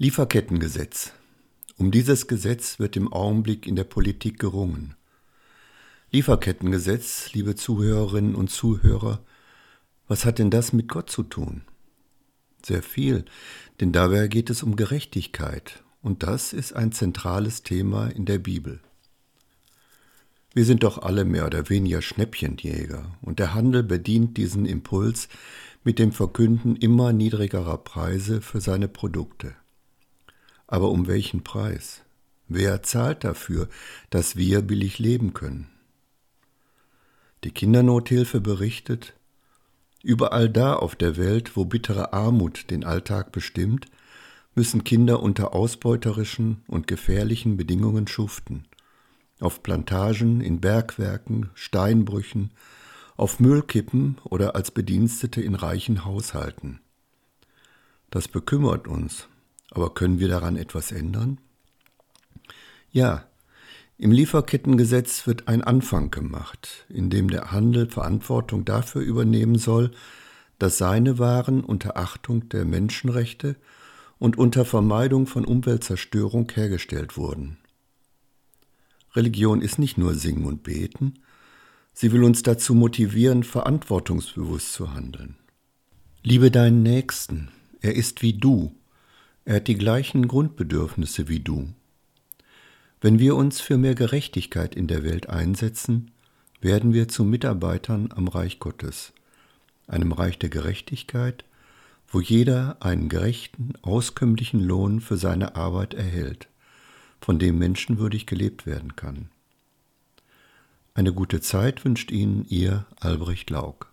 Lieferkettengesetz. Um dieses Gesetz wird im Augenblick in der Politik gerungen. Lieferkettengesetz, liebe Zuhörerinnen und Zuhörer, was hat denn das mit Gott zu tun? Sehr viel, denn dabei geht es um Gerechtigkeit, und das ist ein zentrales Thema in der Bibel. Wir sind doch alle mehr oder weniger Schnäppchenjäger, und der Handel bedient diesen Impuls mit dem Verkünden immer niedrigerer Preise für seine Produkte. Aber um welchen Preis? Wer zahlt dafür, dass wir billig leben können? Die Kindernothilfe berichtet, überall da auf der Welt, wo bittere Armut den Alltag bestimmt, müssen Kinder unter ausbeuterischen und gefährlichen Bedingungen schuften. Auf Plantagen, in Bergwerken, Steinbrüchen, auf Müllkippen oder als Bedienstete in reichen Haushalten. Das bekümmert uns aber können wir daran etwas ändern? Ja, im Lieferkettengesetz wird ein Anfang gemacht, in dem der Handel Verantwortung dafür übernehmen soll, dass seine Waren unter Achtung der Menschenrechte und unter Vermeidung von Umweltzerstörung hergestellt wurden. Religion ist nicht nur Singen und Beten, sie will uns dazu motivieren, verantwortungsbewusst zu handeln. Liebe deinen Nächsten, er ist wie du, er hat die gleichen Grundbedürfnisse wie du. Wenn wir uns für mehr Gerechtigkeit in der Welt einsetzen, werden wir zu Mitarbeitern am Reich Gottes, einem Reich der Gerechtigkeit, wo jeder einen gerechten, auskömmlichen Lohn für seine Arbeit erhält, von dem menschenwürdig gelebt werden kann. Eine gute Zeit wünscht Ihnen Ihr Albrecht Lauk.